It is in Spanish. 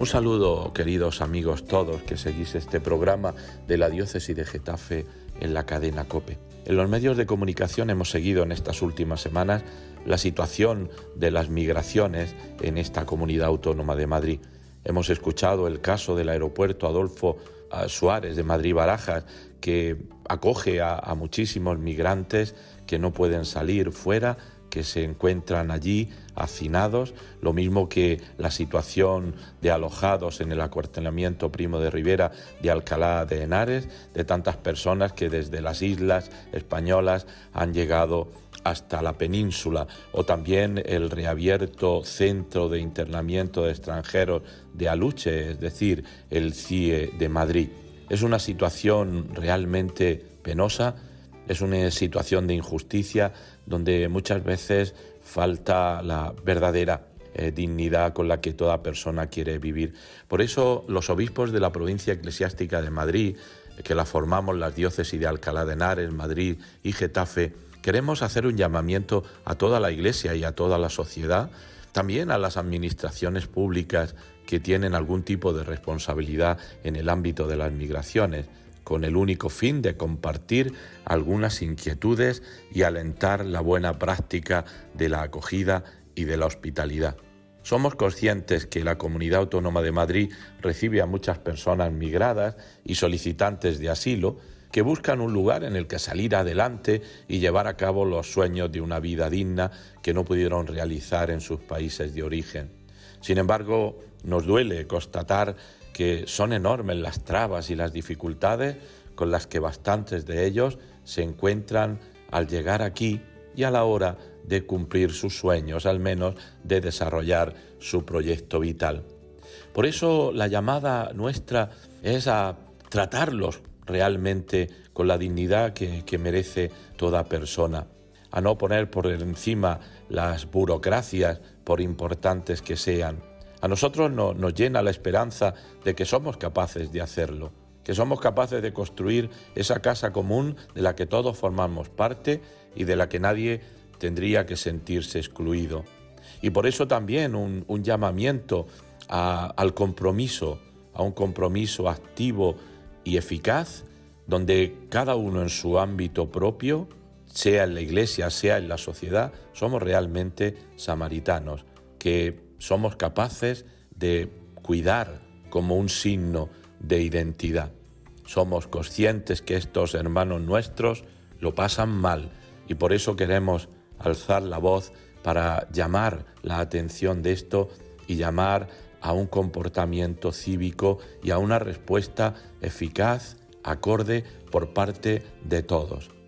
Un saludo, queridos amigos todos que seguís este programa de la diócesis de Getafe en la cadena Cope. En los medios de comunicación hemos seguido en estas últimas semanas la situación de las migraciones en esta comunidad autónoma de Madrid. Hemos escuchado el caso del aeropuerto Adolfo Suárez de Madrid Barajas, que acoge a muchísimos migrantes que no pueden salir fuera que se encuentran allí hacinados, lo mismo que la situación de alojados en el acuartelamiento Primo de Rivera de Alcalá de Henares, de tantas personas que desde las islas españolas han llegado hasta la península, o también el reabierto centro de internamiento de extranjeros de Aluche, es decir, el CIE de Madrid. Es una situación realmente penosa, es una situación de injusticia donde muchas veces falta la verdadera eh, dignidad con la que toda persona quiere vivir. Por eso los obispos de la provincia eclesiástica de Madrid, que la formamos las diócesis de Alcalá de Henares, Madrid y Getafe, queremos hacer un llamamiento a toda la Iglesia y a toda la sociedad, también a las administraciones públicas que tienen algún tipo de responsabilidad en el ámbito de las migraciones, con el único fin de compartir algunas inquietudes y alentar la buena práctica de la acogida y de la hospitalidad. Somos conscientes que la Comunidad Autónoma de Madrid recibe a muchas personas migradas y solicitantes de asilo que buscan un lugar en el que salir adelante y llevar a cabo los sueños de una vida digna que no pudieron realizar en sus países de origen. Sin embargo, nos duele constatar que son enormes las trabas y las dificultades con las que bastantes de ellos se encuentran al llegar aquí y a la hora de cumplir sus sueños, al menos de desarrollar su proyecto vital. Por eso la llamada nuestra es a tratarlos realmente con la dignidad que, que merece toda persona, a no poner por encima las burocracias, por importantes que sean, a nosotros nos llena la esperanza de que somos capaces de hacerlo, que somos capaces de construir esa casa común de la que todos formamos parte y de la que nadie tendría que sentirse excluido. Y por eso también un, llamamiento al compromiso, a un compromiso activo y eficaz, donde cada uno en su ámbito propio, sea en la iglesia, sea en la sociedad, somos realmente samaritanos, que somos capaces de cuidar como un signo de identidad. Somos conscientes que estos hermanos nuestros lo pasan mal y por eso queremos alzar la voz para llamar la atención de esto y llamar a un comportamiento cívico y a una respuesta eficaz, acorde por parte de todos.